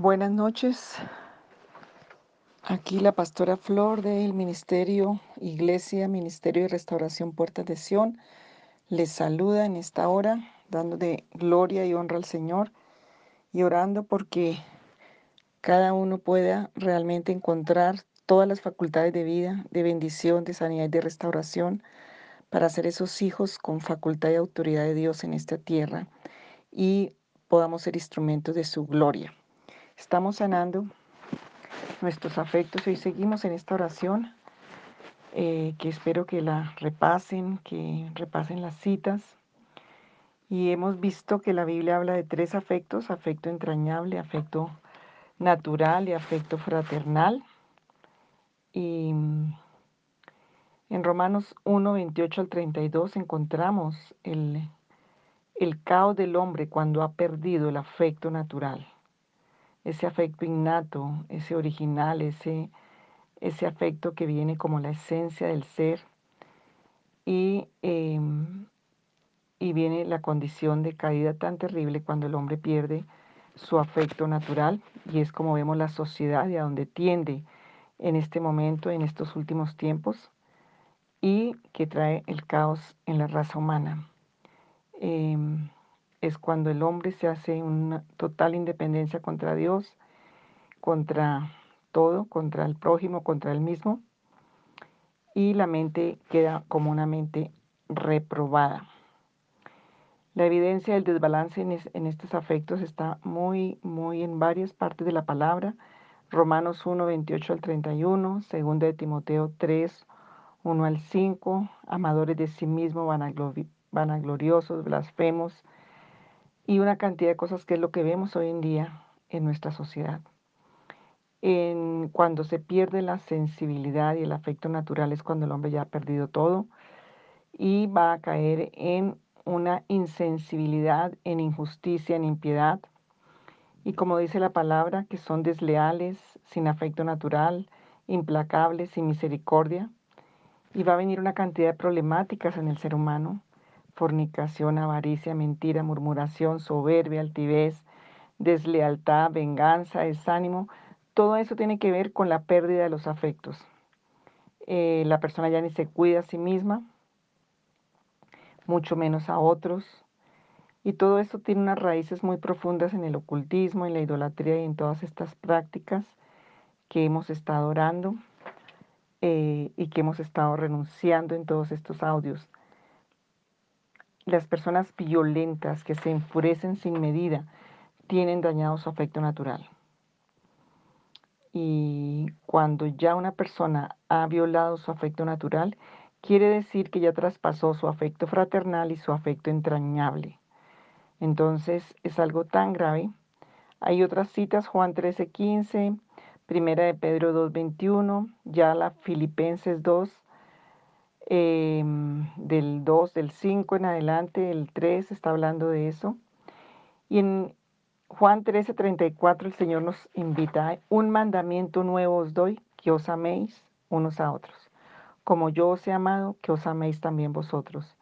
Buenas noches. Aquí la pastora Flor del Ministerio Iglesia, Ministerio de Restauración Puertas de Sion, les saluda en esta hora, dando de gloria y honra al Señor y orando porque cada uno pueda realmente encontrar todas las facultades de vida, de bendición, de sanidad y de restauración para ser esos hijos con facultad y autoridad de Dios en esta tierra y podamos ser instrumentos de su gloria. Estamos sanando nuestros afectos y seguimos en esta oración eh, que espero que la repasen, que repasen las citas. Y hemos visto que la Biblia habla de tres afectos, afecto entrañable, afecto natural y afecto fraternal. Y mm, en Romanos 1, 28 al 32 encontramos el, el caos del hombre cuando ha perdido el afecto natural ese afecto innato, ese original, ese, ese afecto que viene como la esencia del ser y, em, y viene la condición de caída tan terrible cuando el hombre pierde su afecto natural y es como vemos la sociedad y a donde tiende en este momento, en estos últimos tiempos y que trae el caos en la raza humana. Em, es cuando el hombre se hace una total independencia contra Dios, contra todo, contra el prójimo, contra él mismo, y la mente queda como una mente reprobada. La evidencia del desbalance en, estos afectos está muy, muy en varias partes de la palabra. Romanos 1, 28 al 31, 2 de Timoteo 3, 1 al 5, amadores de sí mismos, vanagloriosos, blasfemos, y una cantidad de cosas que es lo que vemos hoy en día en nuestra sociedad. En, cuando se pierde la sensibilidad y el afecto natural es cuando el hombre ya ha perdido todo y va a caer en una insensibilidad, en injusticia, en impiedad. Y como dice la palabra, que son desleales, sin afecto natural, implacables, sin misericordia. Y va a venir una cantidad de problemáticas en el ser humano fornicación, avaricia, mentira, murmuración, soberbia, altivez, deslealtad, venganza, desánimo, todo eso tiene que ver con la pérdida de los afectos. Eh, la persona ya ni se cuida a sí misma, mucho menos a otros. Y todo esto tiene unas raíces muy profundas en el ocultismo, en la idolatría y en todas estas prácticas que hemos estado orando eh, y que hemos estado renunciando en todos estos audios las personas violentas que se enfurecen sin medida tienen dañado su afecto natural. Y cuando ya una persona ha violado su afecto natural, quiere decir que ya traspasó su afecto fraternal y su afecto entrañable. Entonces es algo tan grave. Hay otras citas, Juan 13:15, Primera de Pedro 2:21, ya la Filipenses 2, Em, del 2, del 5 en adelante, el 3 está hablando de eso. Y en Juan 13, 34 el Señor nos invita, un mandamiento nuevo os doy, que os améis unos a otros. Como yo os he amado, que os améis también vosotros.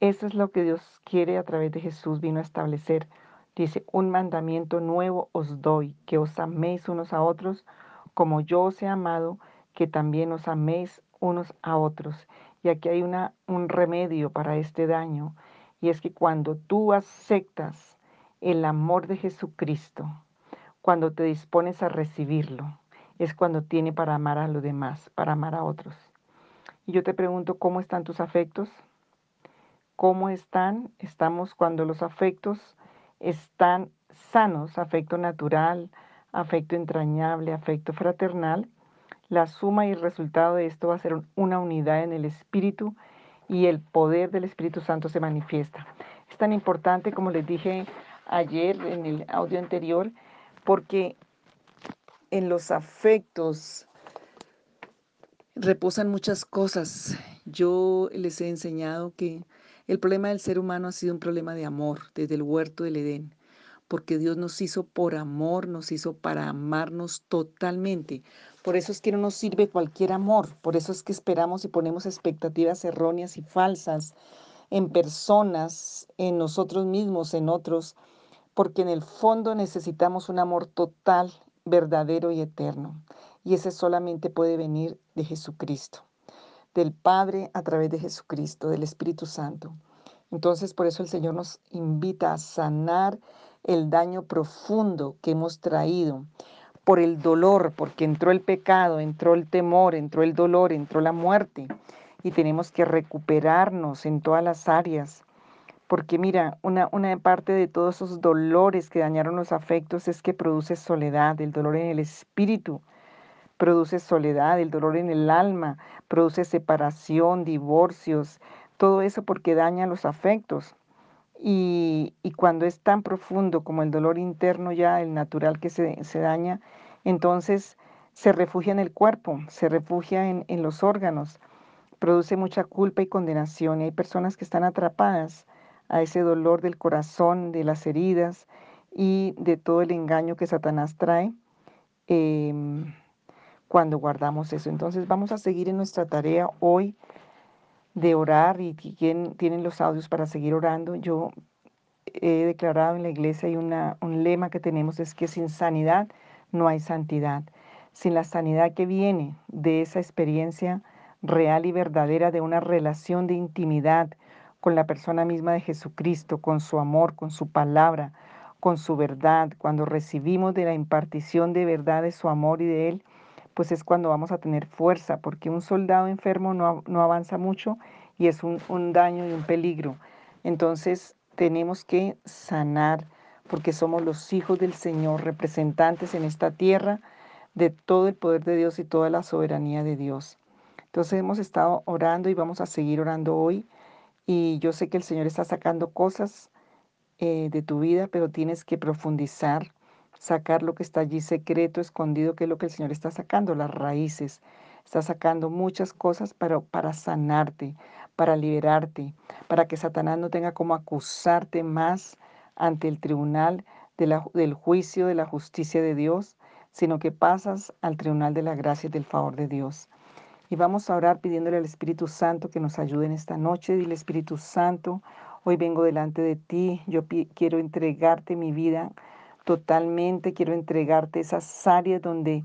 Eso es lo que Dios quiere a través de Jesús, vino a establecer. Dice, un mandamiento nuevo os doy, que os améis unos a otros, como yo os he amado, que también os améis unos a otros. Y aquí hay una, un remedio para este daño, y es que cuando tú aceptas el amor de Jesucristo, cuando te dispones a recibirlo, es cuando tiene para amar a los demás, para amar a otros. Y yo te pregunto, ¿cómo están tus afectos? ¿Cómo están? Estamos cuando los afectos están sanos, afecto natural, afecto entrañable, afecto fraternal, la suma y el resultado de esto va a ser una unidad en el Espíritu y el poder del Espíritu Santo se manifiesta. Es tan importante, como les dije ayer en el audio anterior, porque en los afectos reposan muchas cosas. Yo les he enseñado que el problema del ser humano ha sido un problema de amor desde el huerto del Edén porque Dios nos hizo por amor, nos hizo para amarnos totalmente. Por eso es que no nos sirve cualquier amor, por eso es que esperamos y ponemos expectativas erróneas y falsas en personas, en nosotros mismos, en otros, porque en el fondo necesitamos un amor total, verdadero y eterno. Y ese solamente puede venir de Jesucristo, del Padre a través de Jesucristo, del Espíritu Santo. Entonces por eso el Señor nos invita a sanar el daño profundo que hemos traído por el dolor, porque entró el pecado, entró el temor, entró el dolor, entró la muerte y tenemos que recuperarnos en todas las áreas. Porque mira, una, una parte de todos esos dolores que dañaron los afectos es que produce soledad, el dolor en el espíritu produce soledad, el dolor en el alma, produce separación, divorcios, todo eso porque daña los afectos. Y, cuando es tan profundo como el dolor interno ya, el natural que se, daña, entonces se refugia en el cuerpo, se refugia en, en los órganos, produce mucha culpa y condenación. Y hay personas que están atrapadas a ese dolor del corazón, de las heridas y de todo el engaño que Satanás trae em, cuando guardamos eso. Entonces vamos a seguir en nuestra tarea hoy de orar y quien tienen los audios para seguir orando. Yo he declarado en la iglesia y una, un lema que tenemos es que sin sanidad no hay santidad. Sin la sanidad que viene de esa experiencia real y verdadera de una relación de intimidad con la persona misma de Jesucristo, con su amor, con su palabra, con su verdad, cuando recibimos de la impartición de verdad de su amor y de Él, pues es cuando vamos a tener fuerza, porque un soldado enfermo no, no avanza mucho y es un, un daño y un peligro. Entonces tenemos que sanar, porque somos los hijos del Señor, representantes en esta tierra de todo el poder de Dios y toda la soberanía de Dios. Entonces hemos estado orando y vamos a seguir orando hoy. Y yo sé que el Señor está sacando cosas eh, de tu vida, pero tienes que profundizar sacar lo que está allí secreto, escondido, que es lo que el Señor está sacando, las raíces. Está sacando muchas cosas para, para sanarte, para liberarte, para que Satanás no tenga como acusarte más ante el tribunal del juicio, de la justicia de Dios, sino que pasas al tribunal de la gracia y del favor de Dios. Y vamos a orar pidiéndole al Espíritu Santo que nos ayude en esta noche. Dile Espíritu Santo, hoy vengo delante de ti, yo quiero entregarte mi vida totalmente, quiero entregarte esas áreas donde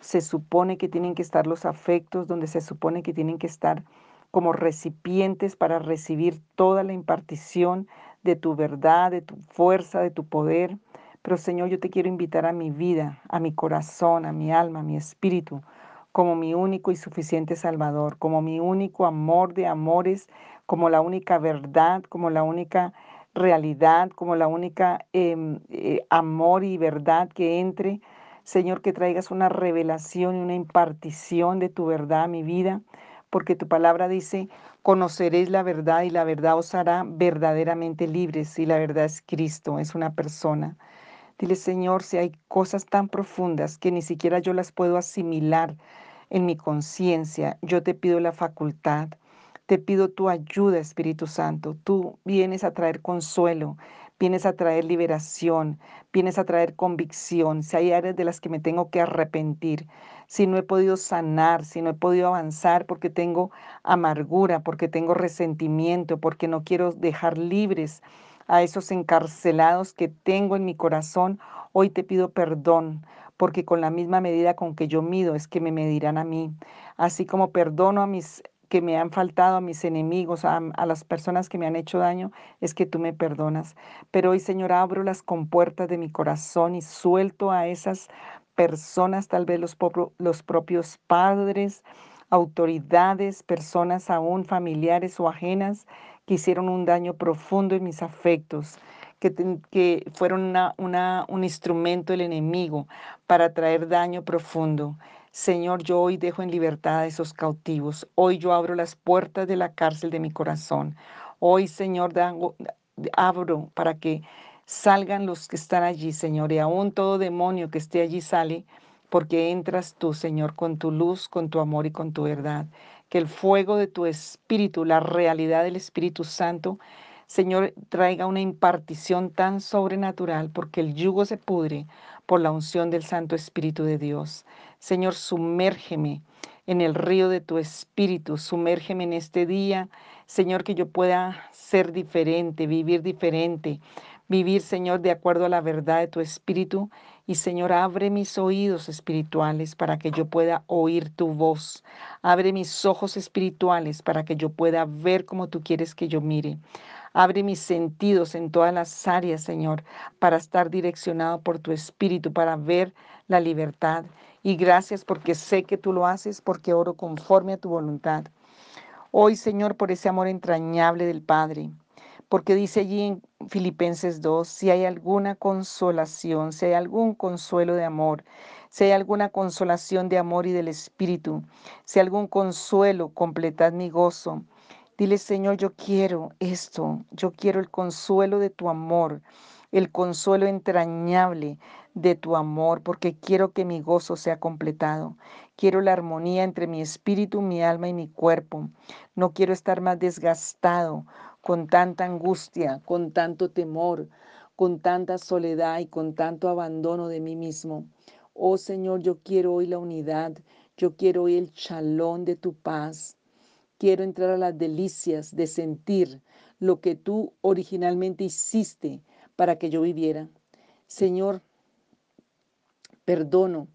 se supone que tienen que estar los afectos, donde se supone que tienen que estar como recipientes para recibir toda la impartición de tu verdad, de tu fuerza, de tu poder. Pero Señor, yo te quiero invitar a mi vida, a mi corazón, a mi alma, a mi espíritu, como mi único y suficiente Salvador, como mi único amor de amores, como la única verdad, como la única realidad, como la única em, eh, amor y verdad que entre. Señor, que traigas una revelación y una impartición de tu verdad a mi vida, porque tu palabra dice, conoceréis la verdad y la verdad os hará verdaderamente libres. Y la verdad es Cristo, es una persona. Dile, Señor, si hay cosas tan profundas que ni siquiera yo las puedo asimilar en mi conciencia, yo te pido la facultad te pido tu ayuda, Espíritu Santo. Tú vienes a traer consuelo, vienes a traer liberación, vienes a traer convicción. Si hay áreas de las que me tengo que arrepentir, si no he podido sanar, si no he podido avanzar porque tengo amargura, porque tengo resentimiento, porque no quiero dejar libres a esos encarcelados que tengo en mi corazón, hoy te pido perdón, porque con la misma medida con que yo mido es que me medirán a mí. Así como perdono a mis que me han faltado, a mis enemigos, a, las personas que me han hecho daño, es que tú me perdonas. Pero hoy, Señor, abro las compuertas de mi corazón y suelto a esas personas, tal vez los, propios padres, autoridades, personas aún familiares o ajenas, que hicieron un daño profundo en mis afectos, que, fueron un instrumento del enemigo para traer daño profundo. Señor, yo hoy dejo en libertad a esos cautivos. Hoy yo abro las puertas de la cárcel de mi corazón. Hoy, Señor, abro para que salgan los que están allí, Señor, y aún todo demonio que esté allí sale, porque entras tú, Señor, con tu luz, con tu amor y con tu verdad. Que el fuego de tu espíritu, la realidad del Espíritu Santo, Señor, traiga una impartición tan sobrenatural, porque el yugo se pudre por la unción del Santo Espíritu de Dios. Señor, sumérgeme en el río de tu espíritu, sumérgeme en este día, Señor, que yo pueda ser diferente, vivir diferente, vivir, Señor, de acuerdo a la verdad de tu espíritu. Y, Señor, abre mis oídos espirituales para que yo pueda oír tu voz. Abre mis ojos espirituales para que yo pueda ver como tú quieres que yo mire. Abre mis sentidos en todas las áreas, Señor, para estar direccionado por tu espíritu, para ver la libertad. Y gracias porque sé que tú lo haces, porque oro conforme a tu voluntad. Hoy, Señor, por ese amor entrañable del Padre, porque dice allí en Filipenses 2, si hay alguna consolación, si hay algún consuelo de amor, si hay alguna consolación de amor y del Espíritu, si hay algún consuelo, completad mi gozo. Dile, Señor, yo quiero esto, yo quiero el consuelo de tu amor, el consuelo entrañable de tu amor, porque quiero que mi gozo sea completado. Quiero la armonía entre mi espíritu, mi alma y mi cuerpo. No quiero estar más desgastado con tanta angustia, con tanto temor, con tanta soledad y con tanto abandono de mí mismo. Oh Señor, yo quiero hoy la unidad, yo quiero hoy el chalón de tu paz. Quiero entrar a las delicias de sentir lo que tú originalmente hiciste para que yo viviera. Señor, perdono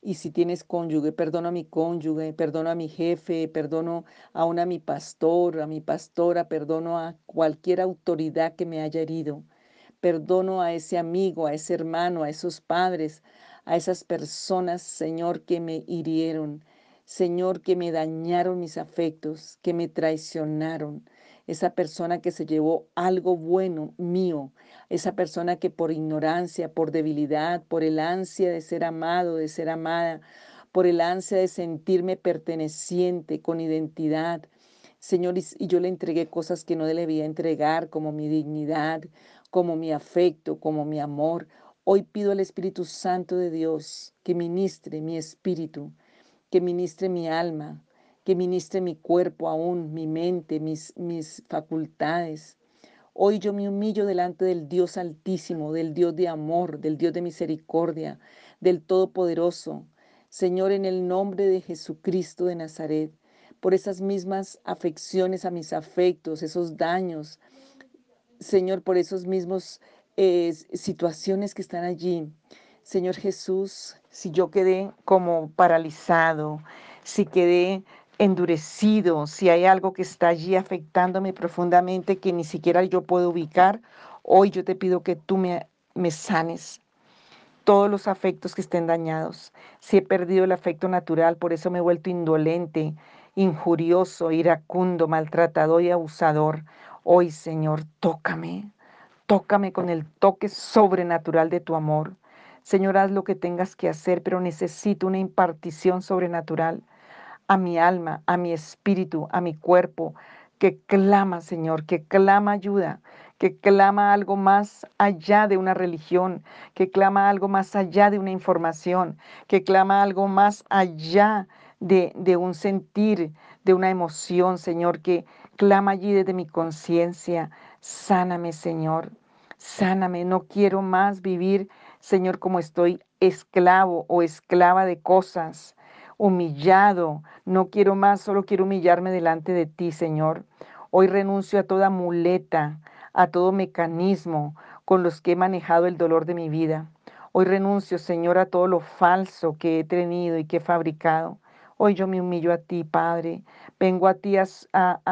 y si tienes cónyuge, perdono a mi cónyuge, perdono a mi jefe, perdono aún a mi pastor, a mi pastora, perdono a cualquier autoridad que me haya herido. Perdono a ese amigo, a ese hermano, a esos padres, a esas personas, Señor, que me hirieron. Señor, que me dañaron mis afectos, que me traicionaron. Esa persona que se llevó algo bueno mío, esa persona que por ignorancia, por debilidad, por el ansia de ser amado, de ser amada, por el ansia de sentirme perteneciente, con identidad. Señor, y yo le entregué cosas que no le debía entregar, como mi dignidad, como mi afecto, como mi amor. Hoy pido al Espíritu Santo de Dios que ministre mi espíritu, que ministre mi alma, que ministre mi cuerpo aún, mi mente, mis, mis facultades. Hoy yo me humillo delante del Dios altísimo, del Dios de amor, del Dios de misericordia, del Todopoderoso. Señor, en el nombre de Jesucristo de Nazaret, por esas mismas afecciones a mis afectos, esos daños, Señor, por esos mismos eh, situaciones que están allí. Señor Jesús, si yo quedé como paralizado, si quedé endurecido, si hay algo que está allí afectándome profundamente que ni siquiera yo puedo ubicar, hoy yo te pido que tú me, sanes todos los afectos que estén dañados. Si he perdido el afecto natural, por eso me he vuelto indolente, injurioso, iracundo, maltratador y abusador. Hoy, Señor, tócame, tócame con el toque sobrenatural de tu amor. Señor, haz lo que tengas que hacer, pero necesito una impartición sobrenatural a mi alma, a mi espíritu, a mi cuerpo, que clama, Señor, que clama ayuda, que clama algo más allá de una religión, que clama algo más allá de una información, que clama algo más allá de, de un sentir, de una emoción, Señor, que clama allí desde mi conciencia. Sáname, Señor, sáname. No quiero más vivir, Señor, como estoy esclavo o esclava de cosas humillado. No quiero más, solo quiero humillarme delante de ti, Señor. Hoy renuncio a toda muleta, a todo mecanismo con los que he manejado el dolor de mi vida. Hoy renuncio, Señor, a todo lo falso que he tenido y que he fabricado. Hoy yo me humillo a ti, Padre. Vengo a ti a,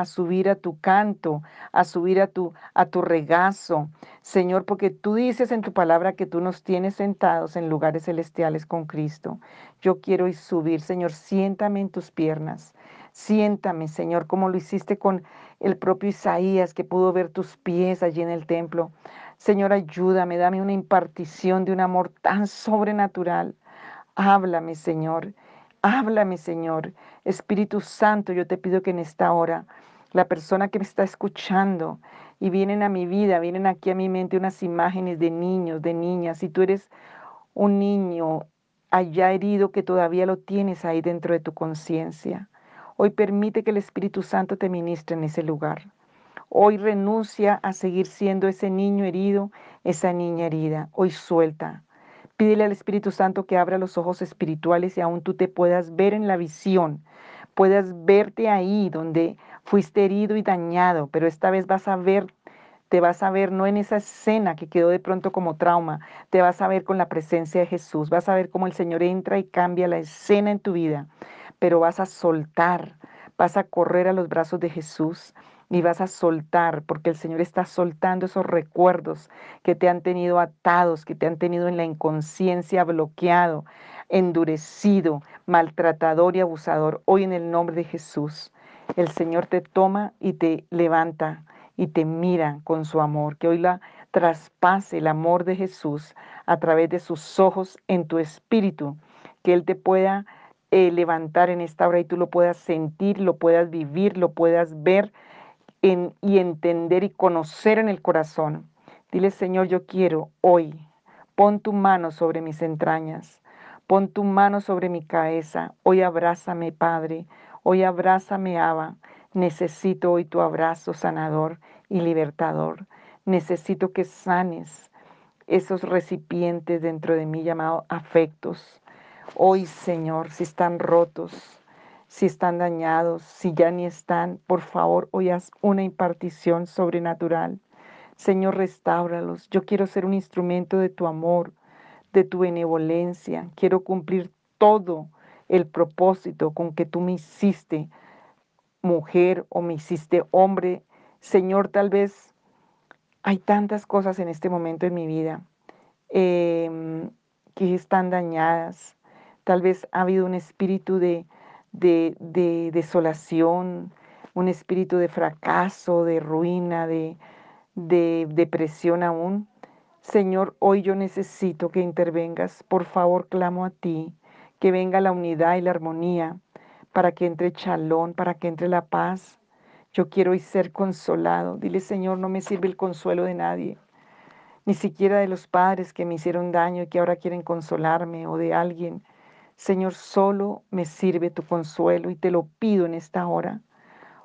subir a tu canto, a subir a tu, a tu regazo, Señor, porque tú dices en tu palabra que tú nos tienes sentados en lugares celestiales con Cristo. Yo quiero ir subir, Señor, siéntame en tus piernas. Siéntame, Señor, como lo hiciste con el propio Isaías, que pudo ver tus pies allí en el templo. Señor, ayúdame, dame una impartición de un amor tan sobrenatural. Háblame, Señor. Háblame, Señor. Espíritu Santo, yo te pido que en esta hora la persona que me está escuchando y vienen a mi vida, vienen aquí a mi mente unas imágenes de niños, de niñas. Si tú eres un niño allá herido que todavía lo tienes ahí dentro de tu conciencia, hoy permite que el Espíritu Santo te ministre en ese lugar. Hoy renuncia a seguir siendo ese niño herido, esa niña herida. Hoy suelta. Pídele al Espíritu Santo que abra los ojos espirituales y aún tú te puedas ver en la visión, puedas verte ahí donde fuiste herido y dañado, pero esta vez vas a ver te vas a ver no en esa escena que quedó de pronto como trauma, te vas a ver con la presencia de Jesús, vas a ver cómo el Señor entra y cambia la escena en tu vida, pero vas a soltar, vas a correr a los brazos de Jesús y vas a soltar, porque el Señor está soltando esos recuerdos que te han tenido atados, que te han tenido en la inconsciencia bloqueado, endurecido, maltratador y abusador. Hoy en el nombre de Jesús, el Señor te toma y te levanta y te mira con su amor, que hoy la traspase el amor de Jesús a través de sus ojos en tu espíritu, que Él te pueda eh, levantar en esta hora y tú lo puedas sentir, lo puedas vivir, lo puedas ver y entender y conocer en el corazón. Dile, Señor, yo quiero hoy, pon tu mano sobre mis entrañas, pon tu mano sobre mi cabeza, hoy abrázame, Padre, hoy abrázame, Abba. Necesito hoy tu abrazo sanador y libertador. Necesito que sanes esos recipientes dentro de mí llamados afectos. Hoy, Señor, si están rotos, si están dañados, si ya ni están, por favor, hoy una impartición sobrenatural. Señor, restáuralos. Yo quiero ser un instrumento de tu amor, de tu benevolencia. Quiero cumplir todo el propósito con que tú me hiciste mujer o me hiciste hombre. Señor, tal vez hay tantas cosas en este momento en mi vida em, que están dañadas. Tal vez ha habido un espíritu de, de, de desolación, un espíritu de fracaso, de ruina, de, de depresión aún. Señor, hoy yo necesito que intervengas. Por favor, clamo a ti, que venga la unidad y la armonía para que entre chalón, para que entre la paz. Yo quiero hoy ser consolado. Dile, Señor, no me sirve el consuelo de nadie, ni siquiera de los padres que me hicieron daño y que ahora quieren consolarme o de alguien. Señor, solo me sirve tu consuelo y te lo pido en esta hora.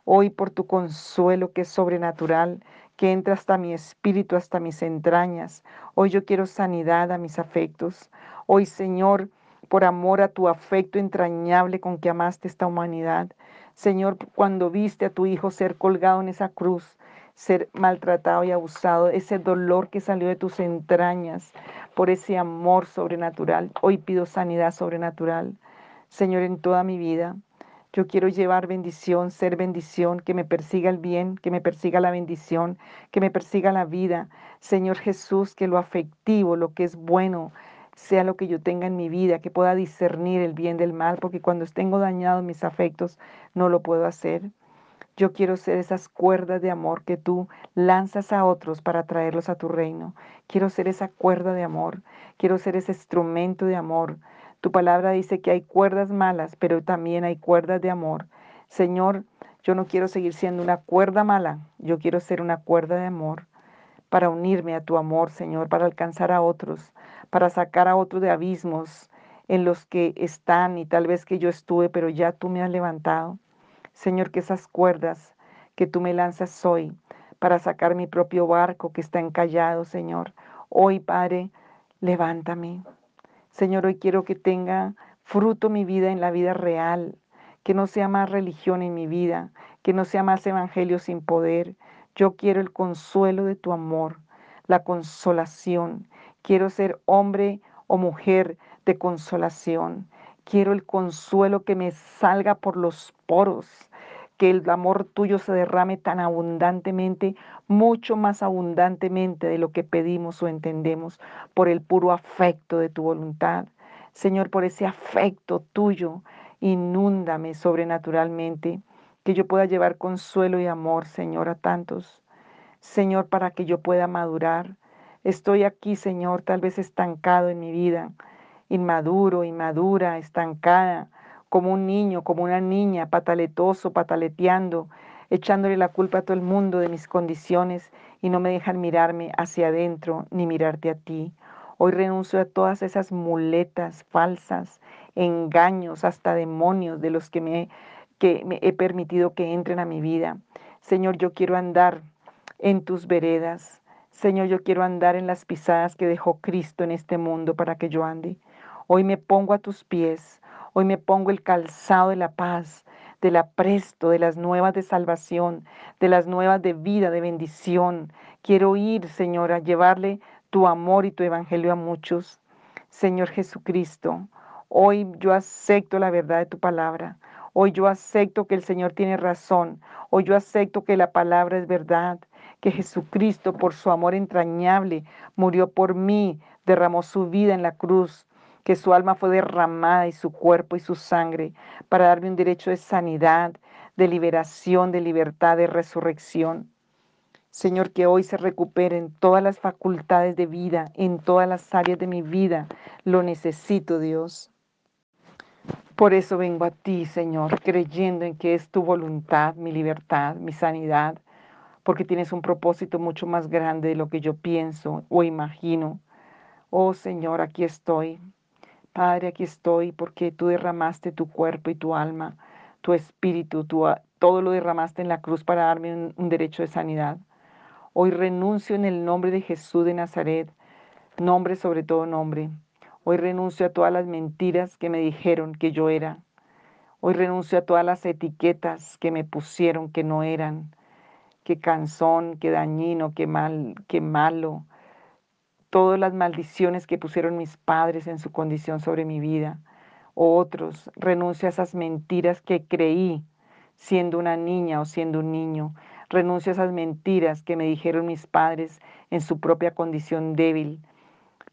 Hoy por tu consuelo que es sobrenatural, que entra hasta mi espíritu, hasta mis entrañas. Hoy yo quiero sanidad a mis afectos. Hoy, Señor, por amor a tu afecto entrañable con que amaste esta humanidad. Señor, cuando viste a tu Hijo ser colgado en esa cruz, ser maltratado y abusado, ese dolor que salió de tus entrañas por ese amor sobrenatural. Hoy pido sanidad sobrenatural, Señor, en toda mi vida. Yo quiero llevar bendición, ser bendición, que me persiga el bien, que me persiga la bendición, que me persiga la vida. Señor Jesús, que lo afectivo, lo que es bueno, sea lo que yo tenga en mi vida, que pueda discernir el bien del mal, porque cuando tengo dañados mis afectos no lo puedo hacer. Yo quiero ser esas cuerdas de amor que tú lanzas a otros para traerlos a tu reino. Quiero ser esa cuerda de amor, quiero ser ese instrumento de amor. Tu palabra dice que hay cuerdas malas, pero también hay cuerdas de amor. Señor, yo no quiero seguir siendo una cuerda mala, yo quiero ser una cuerda de amor para unirme a tu amor, Señor, para alcanzar a otros, para sacar a otros de abismos en los que están y tal vez que yo estuve, pero ya tú me has levantado. Señor, que esas cuerdas que tú me lanzas hoy para sacar mi propio barco que está encallado, Señor. Hoy, Padre, levántame. Señor, hoy quiero que tenga fruto mi vida en la vida real, que no sea más religión en mi vida, que no sea más evangelio sin poder. Yo quiero el consuelo de tu amor, la consolación, Quiero ser hombre o mujer de consolación. Quiero el consuelo que me salga por los poros, que el amor tuyo se derrame tan abundantemente, mucho más abundantemente de lo que pedimos o entendemos, por el puro afecto de tu voluntad. Señor, por ese afecto tuyo, inúndame sobrenaturalmente, que yo pueda llevar consuelo y amor, Señor, a tantos. Señor, para que yo pueda madurar, Estoy aquí, Señor, tal vez estancado en mi vida, inmaduro, inmadura, estancada, como un niño, como una niña, pataletoso, pataleteando, echándole la culpa a todo el mundo de mis condiciones y no me dejan mirarme hacia adentro ni mirarte a ti. Hoy renuncio a todas esas muletas falsas, engaños, hasta demonios de los que me, que me he permitido que entren a mi vida. Señor, yo quiero andar en tus veredas. Señor, yo quiero andar en las pisadas que dejó Cristo en este mundo para que yo ande. Hoy me pongo a tus pies, hoy me pongo el calzado de la paz, del apresto, de las nuevas de salvación, de las nuevas de vida, de bendición. Quiero ir, Señor, a llevarle tu amor y tu evangelio a muchos. Señor Jesucristo, hoy yo acepto la verdad de tu palabra. Hoy yo acepto que el Señor tiene razón. Hoy yo acepto que la palabra es verdad, que Jesucristo por su amor entrañable murió por mí, derramó su vida en la cruz, que su alma fue derramada y su cuerpo y su sangre para darme un derecho de sanidad, de liberación, de libertad, de resurrección. Señor, que hoy se recuperen todas las facultades de vida, en todas las áreas de mi vida. Lo necesito, Dios. Por eso vengo a ti, Señor, creyendo en que es tu voluntad, mi libertad, mi sanidad, porque tienes un propósito mucho más grande de lo que yo pienso o imagino. Oh Señor, aquí estoy. Padre, aquí estoy porque tú derramaste tu cuerpo y tu alma, tu espíritu, todo lo derramaste en la cruz para darme un, un derecho de sanidad. Hoy renuncio en el nombre de Jesús de Nazaret, nombre sobre todo nombre. Hoy renuncio a todas las mentiras que me dijeron que yo era. Hoy renuncio a todas las etiquetas que me pusieron que no eran. Que cansón, que dañino, que mal, que malo. Todas las maldiciones que pusieron mis padres en su condición sobre mi vida. otros, renuncio a esas mentiras que creí siendo una niña o siendo un niño. Renuncio a esas mentiras que me dijeron mis padres en su propia condición débil.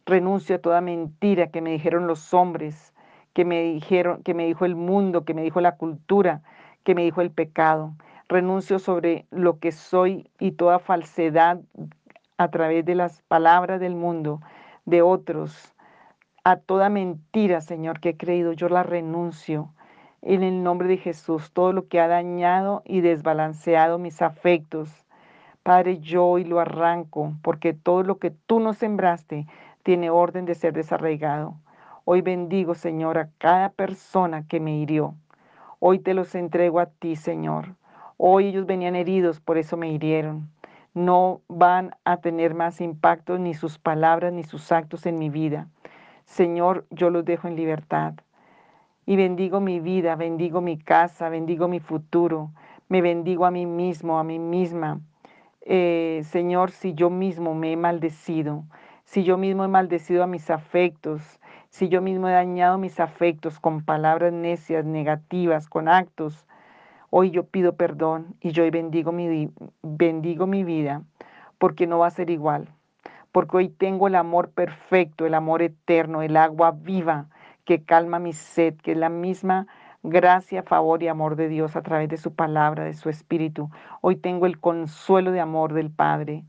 Renuncio a toda mentira que me dijeron los hombres, que me dijeron, que me dijo el mundo, que me dijo la cultura, que me dijo el pecado. Renuncio sobre lo que soy y toda falsedad a través de las palabras del mundo, de otros, a toda mentira, Señor, que he creído, yo la renuncio en el nombre de Jesús todo lo que ha dañado y desbalanceado mis afectos. Padre, yo hoy lo arranco porque todo lo que tú no sembraste tiene orden de ser desarraigado. Hoy bendigo, Señor, a cada persona que me hirió. Hoy te los entrego a ti, Señor. Hoy ellos venían heridos, por eso me hirieron. No van a tener más impacto ni sus palabras ni sus actos en mi vida. Señor, yo los dejo en libertad y bendigo mi vida, bendigo mi casa, bendigo mi futuro, me bendigo a mí mismo, a mí misma. Eh, Señor, si yo mismo me he maldecido, si yo mismo he maldecido a mis afectos, si yo mismo he dañado mis afectos con palabras necias, negativas, con actos, hoy yo pido perdón y yo hoy bendigo mi, bendigo mi vida, porque no va a ser igual, porque hoy tengo el amor perfecto, el amor eterno, el agua viva que calma mi sed, que es la misma gracia, favor y amor de Dios a través de su palabra, de su espíritu. Hoy tengo el consuelo de amor del Padre,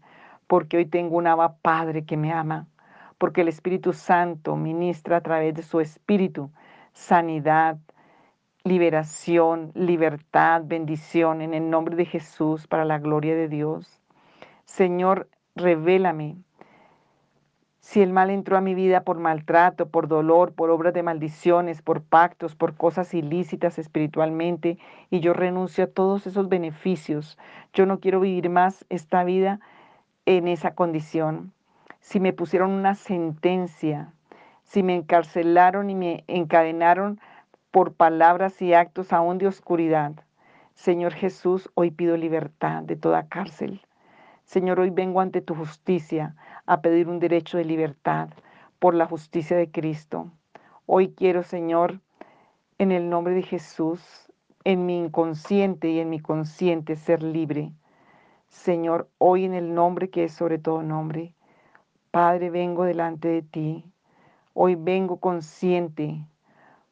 porque hoy tengo un Abba Padre que me ama, porque el Espíritu Santo ministra a través de su espíritu sanidad, liberación, libertad, bendición en el nombre de Jesús para la gloria de Dios. Señor, revélame si el mal entró a mi vida por maltrato, por dolor, por obras de maldiciones, por pactos, por cosas ilícitas espiritualmente, y yo renuncio a todos esos beneficios, yo no quiero vivir más esta vida en esa condición. Si me pusieron una sentencia, si me encarcelaron y me encadenaron por palabras y actos aún de oscuridad, Señor Jesús, hoy pido libertad de toda cárcel. Señor, hoy vengo ante tu justicia a pedir un derecho de libertad por la justicia de Cristo. Hoy quiero, Señor, en el nombre de Jesús, en mi inconsciente y en mi consciente ser libre. Señor, hoy en el nombre que es sobre todo nombre, Padre, vengo delante de ti. Hoy vengo consciente.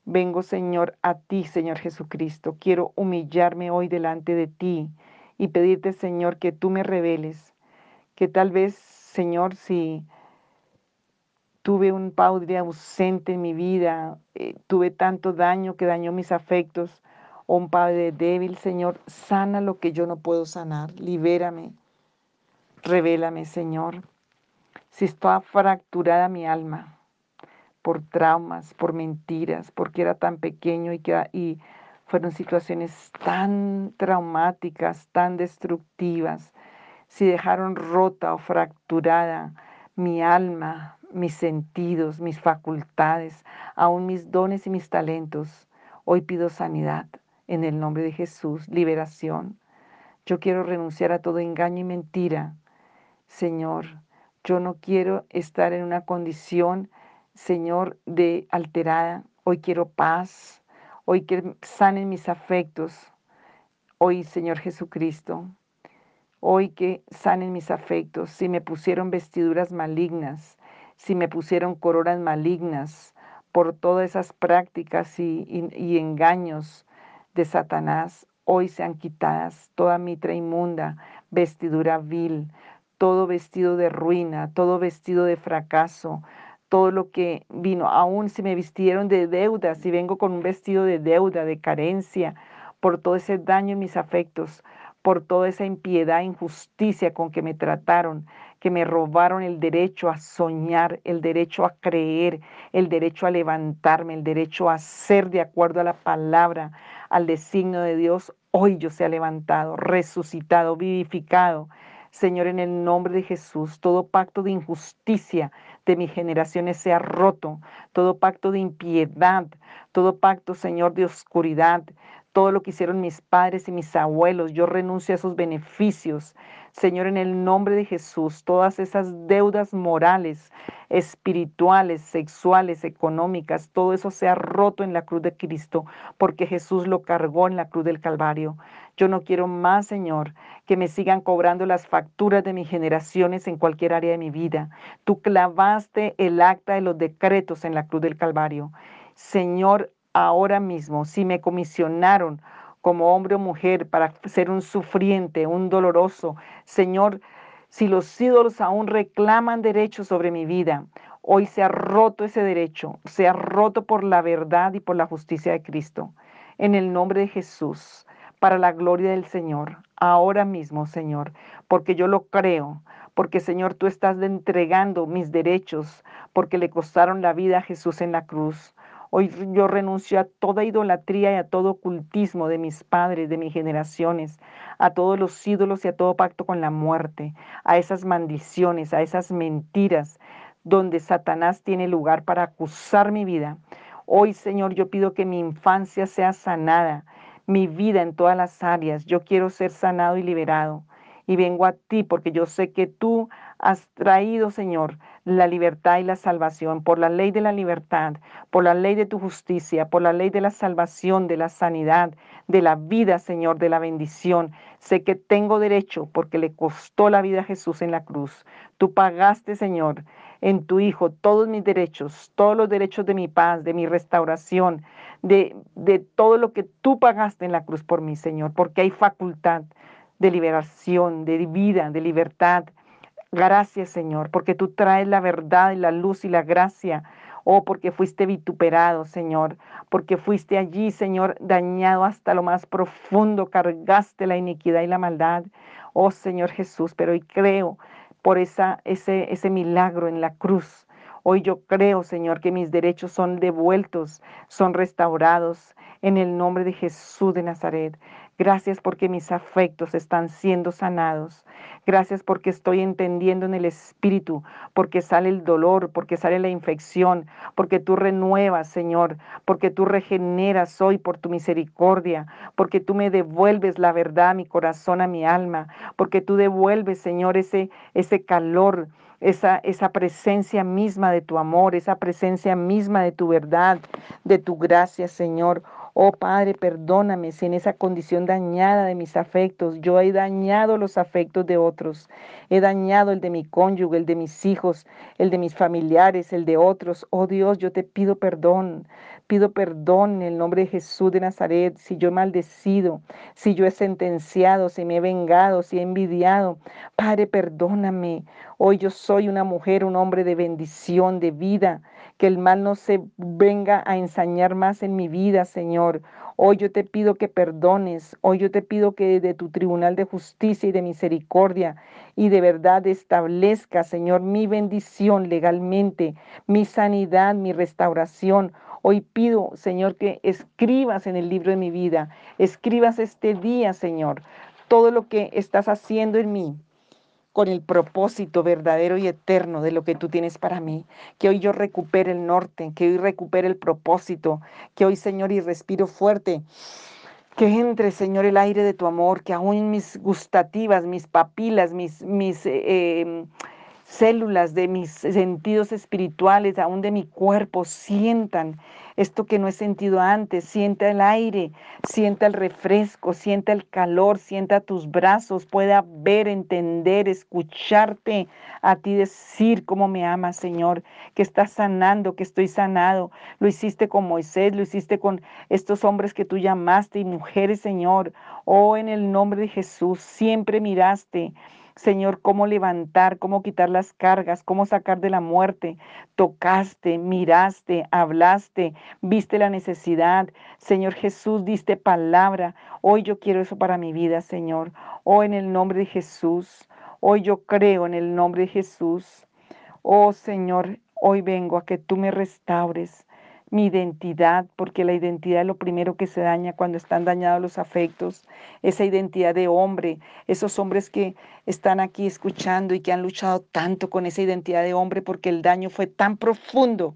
Vengo, Señor, a ti, Señor Jesucristo. Quiero humillarme hoy delante de ti y pedirte, Señor, que tú me reveles, que tal vez Señor, si tuve un padre ausente en mi vida, eh, tuve tanto daño que dañó mis afectos, o un padre débil, Señor, sana lo que yo no puedo sanar, libérame, revélame, Señor. Si está fracturada mi alma por traumas, por mentiras, porque era tan pequeño y, que, y fueron situaciones tan traumáticas, tan destructivas, si dejaron rota o fracturada mi alma, mis sentidos, mis facultades, aún mis dones y mis talentos, hoy pido sanidad en el nombre de Jesús, liberación. Yo quiero renunciar a todo engaño y mentira Señor, yo no quiero estar en una condición, Señor, de alterada. Hoy quiero paz. Hoy que sanen mis afectos. Hoy, Señor Jesucristo, hoy que sanen mis afectos. Si me pusieron vestiduras malignas, si me pusieron coronas malignas por todas esas prácticas y, engaños de Satanás, hoy sean quitadas toda mitra inmunda, vestidura vil, todo vestido de ruina, todo vestido de fracaso, todo lo que vino, aún si me vistieron de deuda, si vengo con un vestido de deuda, de carencia, por todo ese daño en mis afectos, por toda esa impiedad, injusticia con que me trataron, que me robaron el derecho a soñar, el derecho a creer, el derecho a levantarme, el derecho a ser de acuerdo a la palabra, al designio de Dios. Hoy yo se ha levantado, resucitado, vivificado Señor, en el nombre de Jesús, todo pacto de injusticia de mis generaciones sea roto, todo pacto de impiedad, todo pacto, Señor, de oscuridad, todo lo que hicieron mis padres y mis abuelos, yo renuncio a esos beneficios. Señor, en el nombre de Jesús, todas esas deudas morales, espirituales, sexuales, económicas, todo eso sea roto en la cruz de Cristo, porque Jesús lo cargó en la cruz del Calvario. Yo no quiero más, Señor, que me sigan cobrando las facturas de mis generaciones en cualquier área de mi vida. Tú clavaste el acta de los decretos en la cruz del Calvario. Señor, ahora mismo, si me comisionaron como hombre o mujer para ser un sufriente, un doloroso, Señor, si los ídolos aún reclaman derechos sobre mi vida, hoy se ha roto ese derecho, se ha roto por la verdad y por la justicia de Cristo. En el nombre de Jesús para la gloria del Señor, ahora mismo, Señor, porque yo lo creo, porque Señor, tú estás entregando mis derechos, porque le costaron la vida a Jesús en la cruz. Hoy yo renuncio a toda idolatría y a todo ocultismo de mis padres, de mis generaciones, a todos los ídolos y a todo pacto con la muerte, a esas maldiciones, a esas mentiras donde Satanás tiene lugar para acusar mi vida. Hoy, Señor, yo pido que mi infancia sea sanada, mi vida en todas las áreas. Yo quiero ser sanado y liberado. Y vengo a ti porque yo sé que tú has traído, Señor, la libertad y la salvación, por la ley de la libertad, por la ley de tu justicia, por la ley de la salvación, de la sanidad, de la vida, Señor, de la bendición. Sé que tengo derecho porque le costó la vida a Jesús en la cruz. Tú pagaste, Señor, en tu Hijo todos mis derechos, todos los derechos de mi paz, de mi restauración, de, de todo lo que tú pagaste en la cruz por mí, Señor, porque hay facultad de liberación, de vida, de libertad. Gracias, Señor, porque tú traes la verdad y la luz y la gracia. Oh, porque fuiste vituperado, Señor, porque fuiste allí, Señor, dañado hasta lo más profundo, cargaste la iniquidad y la maldad. Oh, Señor Jesús, pero hoy creo por esa, ese, ese milagro en la cruz. Hoy yo creo, Señor, que mis derechos son devueltos, son restaurados en el nombre de Jesús de Nazaret. Gracias porque mis afectos están siendo sanados. Gracias porque estoy entendiendo en el Espíritu, porque sale el dolor, porque sale la infección, porque tú renuevas, Señor, porque tú regeneras hoy por tu misericordia, porque tú me devuelves la verdad a mi corazón, a mi alma, porque tú devuelves, Señor, ese, ese calor, esa, esa, presencia misma de tu amor, esa presencia misma de tu verdad, de tu gracia, Señor. Oh Padre, perdóname si en esa condición dañada de mis afectos yo he dañado los afectos de otros. He dañado el de mi cónyuge, el de mis hijos, el de mis familiares, el de otros. Oh Dios, yo te pido perdón. Pido perdón en el nombre de Jesús de Nazaret si yo he maldecido, si yo he sentenciado, si me he vengado, si he envidiado. Padre, perdóname. Hoy yo soy una mujer, un hombre de bendición, de vida que el mal no se venga a ensañar más en mi vida, Señor. Hoy yo te pido que perdones, hoy yo te pido que de tu tribunal de justicia y de misericordia y de verdad establezca, Señor, mi bendición legalmente, mi sanidad, mi restauración. Hoy pido, Señor, que escribas en el libro de mi vida, escribas este día, Señor, todo lo que estás haciendo en mí, con el propósito verdadero y eterno de lo que tú tienes para mí. Que hoy yo recupere el norte, que hoy recupere el propósito, que hoy, Señor, y respiro fuerte Que entre, Señor, el aire de tu amor, que aún mis gustativas, mis papilas, mis, mis eh, em, células de mis sentidos espirituales, aún de mi cuerpo, sientan esto que no he sentido antes, sienta el aire, sienta el refresco, sienta el calor, sienta tus brazos, pueda ver, entender, escucharte, a ti decir cómo me amas, Señor, que estás sanando, que estoy sanado. Lo hiciste con Moisés, lo hiciste con estos hombres que tú llamaste y mujeres, Señor. Oh, en el nombre de Jesús, siempre miraste Señor, cómo levantar, cómo quitar las cargas, cómo sacar de la muerte. Tocaste, miraste, hablaste, viste la necesidad. Señor Jesús, diste palabra. Hoy yo quiero eso para mi vida, Señor. Hoy en el nombre de Jesús. Hoy yo creo en el nombre de Jesús. Oh Señor, hoy vengo a que tú me restaures mi identidad, porque la identidad es lo primero que se daña cuando están dañados los afectos, esa identidad de hombre, esos hombres que están aquí escuchando y que han luchado tanto con esa identidad de hombre porque el daño fue tan profundo.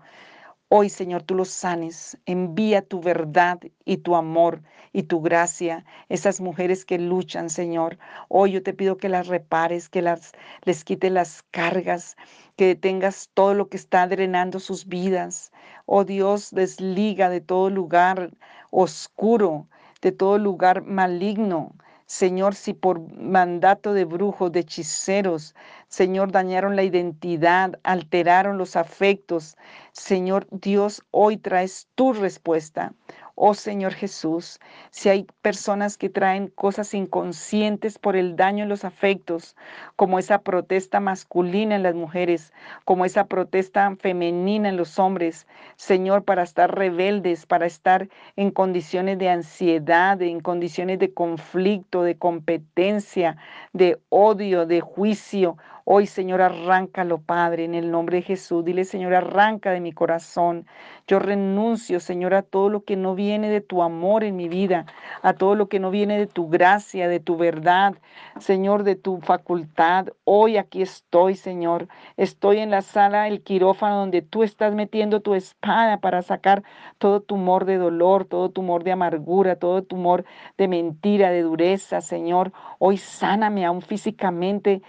Hoy, Señor, tú los sanes. Envía tu verdad y tu amor y tu gracia. Esas mujeres que luchan, Señor. Hoy yo te pido que las repares, que las, les quite las cargas, que tengas todo lo que está drenando sus vidas. Oh Dios, desliga de todo lugar oscuro, de todo lugar maligno. Señor, si por mandato de brujos, de hechiceros, Señor, dañaron la identidad, alteraron los afectos, Señor Dios, hoy traes tu respuesta. Oh Señor Jesús, si hay personas que traen cosas inconscientes por el daño en los afectos, como esa protesta masculina en las mujeres, como esa protesta femenina en los hombres, Señor, para estar rebeldes, para estar en condiciones de ansiedad, en condiciones de conflicto, de competencia, de odio, de juicio, Hoy, Señor, arráncalo, Padre, en el nombre de Jesús. Dile, Señor, arranca de mi corazón. Yo renuncio, Señor, a todo lo que no viene de tu amor en mi vida, a todo lo que no viene de tu gracia, de tu verdad, Señor, de tu facultad. Hoy aquí estoy, Señor. Estoy en la sala, el quirófano, donde tú estás metiendo tu espada para sacar todo tumor de dolor, todo tumor de amargura, todo tumor de mentira, de dureza, Señor. Hoy sáname aún físicamente.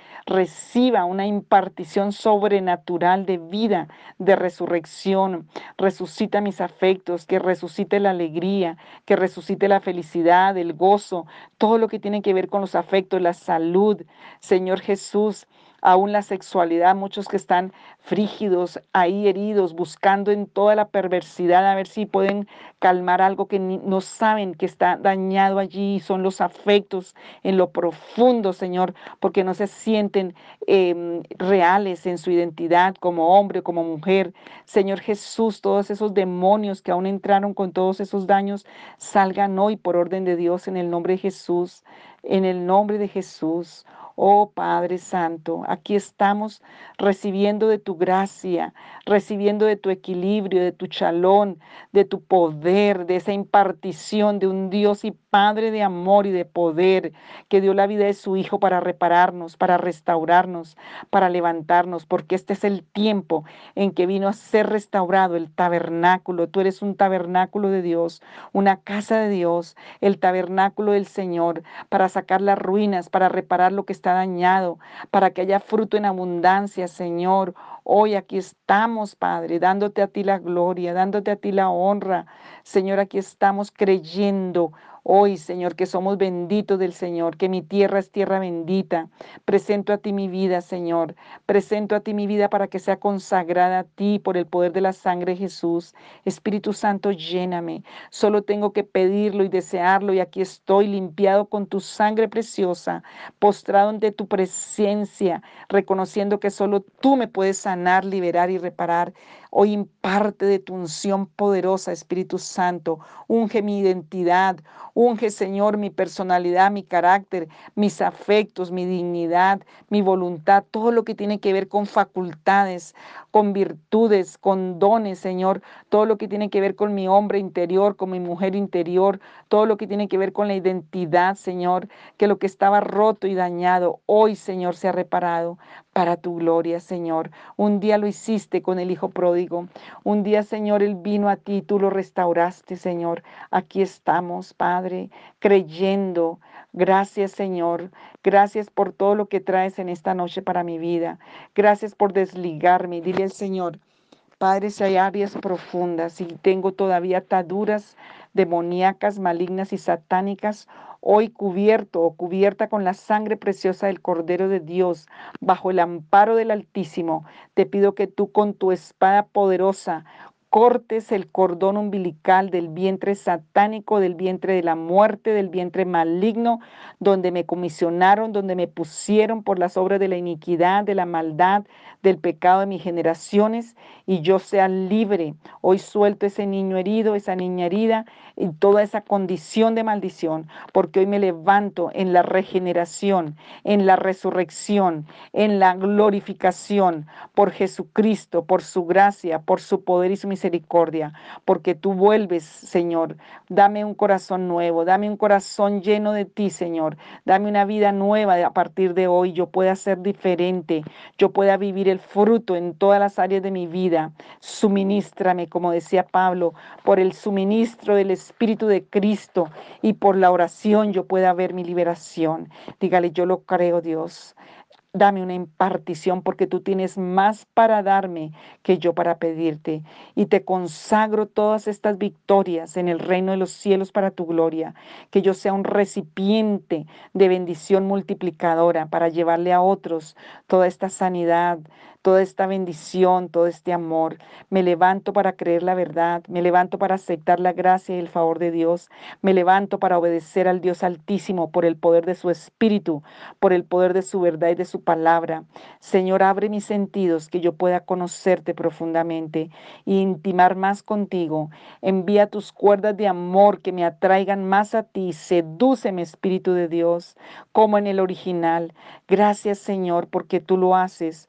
Una impartición sobrenatural de vida, de resurrección. Resucita mis afectos, que resucite la alegría, que resucite la felicidad, el gozo, todo lo que tiene que ver con los afectos, la salud. Señor Jesús, aún la sexualidad, muchos que están frígidos, ahí heridos, buscando en toda la perversidad a ver si pueden calmar algo que no saben que está dañado allí, son los afectos en lo profundo, Señor, porque no se sienten em, reales en su identidad como hombre, como mujer. Señor Jesús, todos esos demonios que aún entraron con todos esos daños, salgan hoy por orden de Dios en el nombre de Jesús, en el nombre de Jesús. Oh Padre Santo, aquí estamos recibiendo de tu gracia, recibiendo de tu equilibrio, de tu chalón, de tu poder, de esa impartición de un Dios y Padre de amor y de poder, que dio la vida de su Hijo para repararnos, para restaurarnos, para levantarnos, porque este es el tiempo en que vino a ser restaurado el tabernáculo. Tú eres un tabernáculo de Dios, una casa de Dios, el tabernáculo del Señor, para sacar las ruinas, para reparar lo que está dañado, para que haya fruto en abundancia, Señor. Hoy aquí estamos, Padre, dándote a ti la gloria, dándote a ti la honra. Señor, aquí estamos creyendo Hoy, Señor, que somos benditos del Señor, que mi tierra es tierra bendita. Presento a ti mi vida, Señor. Presento a ti mi vida para que sea consagrada a ti por el poder de la sangre de Jesús. Espíritu Santo, lléname. Solo tengo que pedirlo y desearlo y aquí estoy limpiado con tu sangre preciosa, postrado ante tu presencia, reconociendo que solo tú me puedes sanar, liberar y reparar. Hoy imparte de tu unción poderosa, Espíritu Santo. Unge mi identidad, unge, Señor, mi personalidad, mi carácter, mis afectos, mi dignidad, mi voluntad, todo lo que tiene que ver con facultades, con virtudes, con dones, Señor, todo lo que tiene que ver con mi hombre interior, con mi mujer interior, todo lo que tiene que ver con la identidad, Señor, que lo que estaba roto y dañado, hoy, Señor, se ha reparado para tu gloria, Señor. Un día lo hiciste con el Hijo pródigo. Un día, Señor, Él vino a ti, tú lo restauraste, Señor. Aquí estamos, Padre, creyendo. Gracias, Señor. Gracias por todo lo que traes en esta noche para mi vida. Gracias por desligarme. Dile al Señor, Padre, si hay áreas profundas y tengo todavía ataduras demoníacas, malignas y satánicas, hoy cubierto o cubierta con la sangre preciosa del Cordero de Dios, bajo el amparo del Altísimo, te pido que tú con tu espada poderosa cortes el cordón umbilical del vientre satánico, del vientre de la muerte, del vientre maligno, donde me comisionaron, donde me pusieron por las obras de la iniquidad, de la maldad, del pecado de mis generaciones, y yo sea libre. Hoy suelto ese niño herido, esa niña herida, y toda esa condición de maldición, porque hoy me levanto en la regeneración, en la resurrección, en la glorificación por Jesucristo, por su gracia, por su poder y su misericordia, porque tú vuelves, Señor. Dame un corazón nuevo, dame un corazón lleno de ti, Señor. Dame una vida nueva a partir de hoy. Yo pueda ser diferente, yo pueda vivir el fruto en todas las áreas de mi vida. Suministrame, como decía Pablo, por el suministro del Espíritu de Cristo y por la oración yo pueda ver mi liberación. Dígale, yo lo creo, Dios. Dame una impartición porque tú tienes más para darme que yo para pedirte. Y te consagro todas estas victorias en el reino de los cielos para tu gloria. Que yo sea un recipiente de bendición multiplicadora para llevarle a otros toda esta sanidad, toda esta bendición, todo este amor. Me levanto para creer la verdad, me levanto para aceptar la gracia y el favor de Dios, me levanto para obedecer al Dios Altísimo por el poder de su Espíritu, por el poder de su verdad y de su palabra. Señor, abre mis sentidos que yo pueda conocerte profundamente e intimar más contigo. Envía tus cuerdas de amor que me atraigan más a ti. Sedúceme, Espíritu de Dios, como en el original. Gracias, Señor, porque tú lo haces,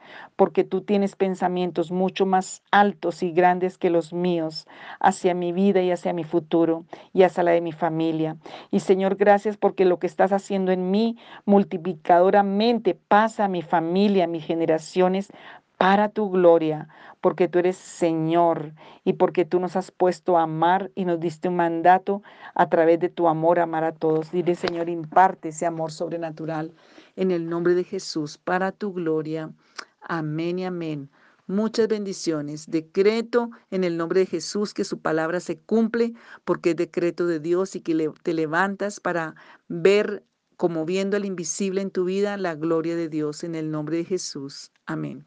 porque tú tienes pensamientos mucho más altos y grandes que los míos hacia mi vida y hacia mi futuro y hacia la de mi familia. Y Señor, gracias porque lo que estás haciendo en mí multiplicadoramente pasa a mi familia, a mis generaciones, para tu gloria, porque tú eres Señor y porque tú nos has puesto a amar y nos diste un mandato a través de tu amor amar a todos. Dile, Señor, imparte ese amor sobrenatural en el nombre de Jesús, para tu gloria. Amén y amén. Muchas bendiciones. Decreto en el nombre de Jesús que su palabra se cumple porque es decreto de Dios y que te levantas para ver como viendo el invisible en tu vida la gloria de Dios en el nombre de Jesús. Amén.